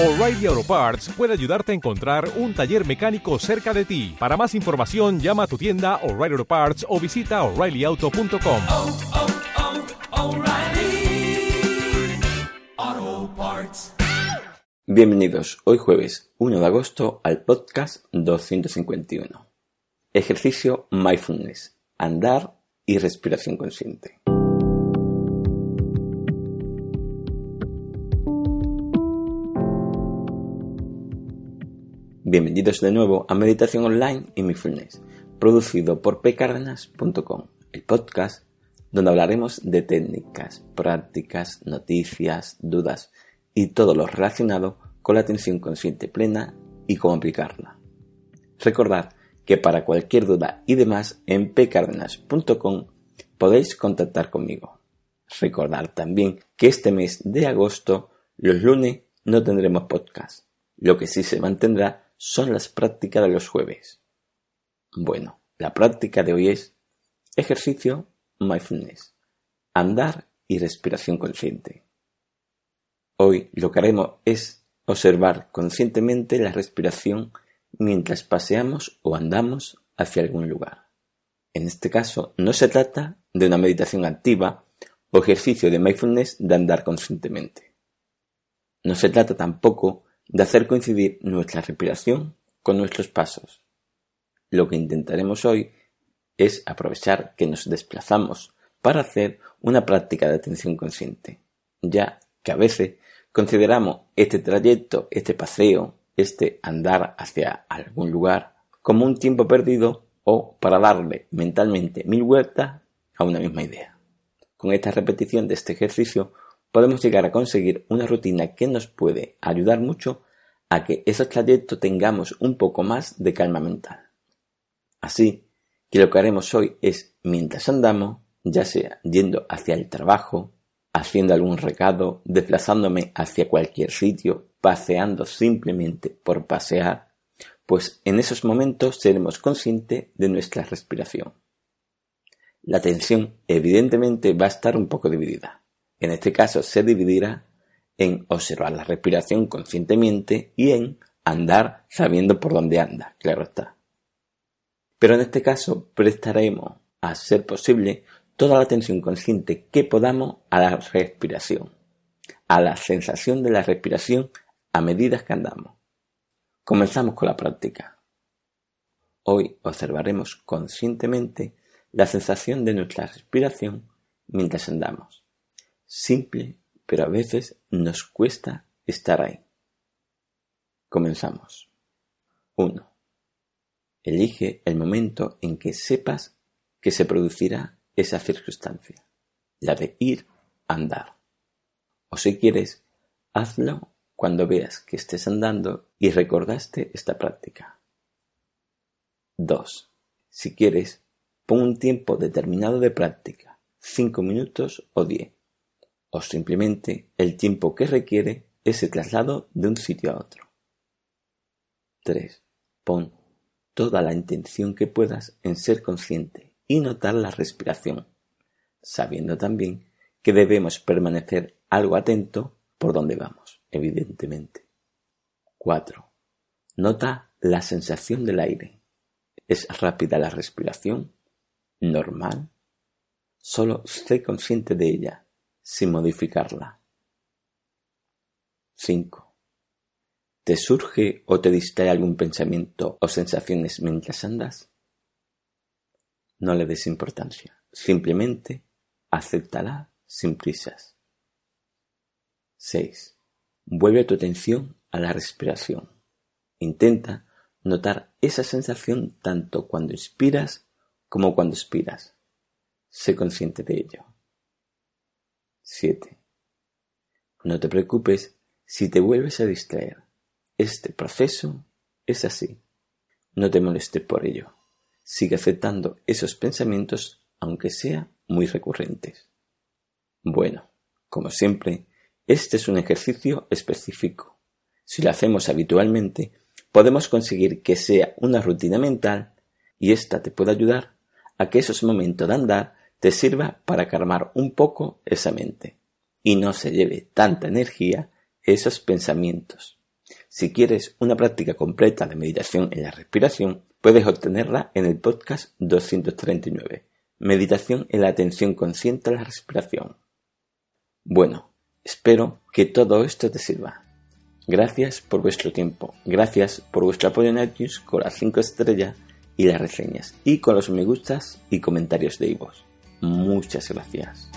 O'Reilly Auto Parts puede ayudarte a encontrar un taller mecánico cerca de ti. Para más información, llama a tu tienda O'Reilly Auto Parts o visita oreillyauto.com. oh, oh, Parts. Bienvenidos hoy jueves 1 de agosto al podcast 251. Ejercicio Mindfulness, andar y respiración consciente. Bienvenidos de nuevo a Meditación Online y Mindfulness, producido por pcardenas.com, el podcast donde hablaremos de técnicas, prácticas, noticias, dudas y todo lo relacionado con la atención consciente plena y cómo aplicarla. Recordad que para cualquier duda y demás en pcardenas.com podéis contactar conmigo. Recordad también que este mes de agosto, los lunes, no tendremos podcast. Lo que sí se mantendrá son las prácticas de los jueves. Bueno, la práctica de hoy es ejercicio mindfulness, andar y respiración consciente. Hoy lo que haremos es observar conscientemente la respiración mientras paseamos o andamos hacia algún lugar. En este caso, no se trata de una meditación activa o ejercicio de mindfulness de andar conscientemente. No se trata tampoco de hacer coincidir nuestra respiración con nuestros pasos. Lo que intentaremos hoy es aprovechar que nos desplazamos para hacer una práctica de atención consciente, ya que a veces consideramos este trayecto, este paseo, este andar hacia algún lugar como un tiempo perdido o para darle mentalmente mil vueltas a una misma idea. Con esta repetición de este ejercicio podemos llegar a conseguir una rutina que nos puede ayudar mucho a que esos trayectos tengamos un poco más de calma mental. Así que lo que haremos hoy es, mientras andamos, ya sea yendo hacia el trabajo, haciendo algún recado, desplazándome hacia cualquier sitio, paseando simplemente por pasear, pues en esos momentos seremos conscientes de nuestra respiración. La atención evidentemente va a estar un poco dividida. En este caso se dividirá en observar la respiración conscientemente y en andar sabiendo por dónde anda, claro está. Pero en este caso prestaremos, a ser posible, toda la atención consciente que podamos a la respiración, a la sensación de la respiración a medida que andamos. Comenzamos con la práctica. Hoy observaremos conscientemente la sensación de nuestra respiración mientras andamos. Simple pero a veces nos cuesta estar ahí. Comenzamos. 1. Elige el momento en que sepas que se producirá esa circunstancia, la de ir a andar. O si quieres, hazlo cuando veas que estés andando y recordaste esta práctica. 2. Si quieres, pon un tiempo determinado de práctica, 5 minutos o 10 o simplemente el tiempo que requiere ese traslado de un sitio a otro. 3. Pon toda la intención que puedas en ser consciente y notar la respiración, sabiendo también que debemos permanecer algo atento por donde vamos, evidentemente. 4. Nota la sensación del aire. ¿Es rápida la respiración? ¿Normal? Solo sé consciente de ella sin modificarla. 5. ¿Te surge o te distrae algún pensamiento o sensaciones mientras andas? No le des importancia, simplemente acéptala sin prisas. 6. Vuelve tu atención a la respiración. Intenta notar esa sensación tanto cuando inspiras como cuando expiras. Sé consciente de ello. 7. No te preocupes si te vuelves a distraer. Este proceso es así. No te molestes por ello. Sigue aceptando esos pensamientos aunque sean muy recurrentes. Bueno, como siempre, este es un ejercicio específico. Si lo hacemos habitualmente, podemos conseguir que sea una rutina mental y esta te puede ayudar a que esos momentos de andar te sirva para calmar un poco esa mente y no se lleve tanta energía esos pensamientos. Si quieres una práctica completa de meditación en la respiración, puedes obtenerla en el podcast 239, Meditación en la atención consciente a la respiración. Bueno, espero que todo esto te sirva. Gracias por vuestro tiempo, gracias por vuestro apoyo en iTunes con las 5 estrellas y las reseñas, y con los me gustas y comentarios de Ivos. Muchas gracias.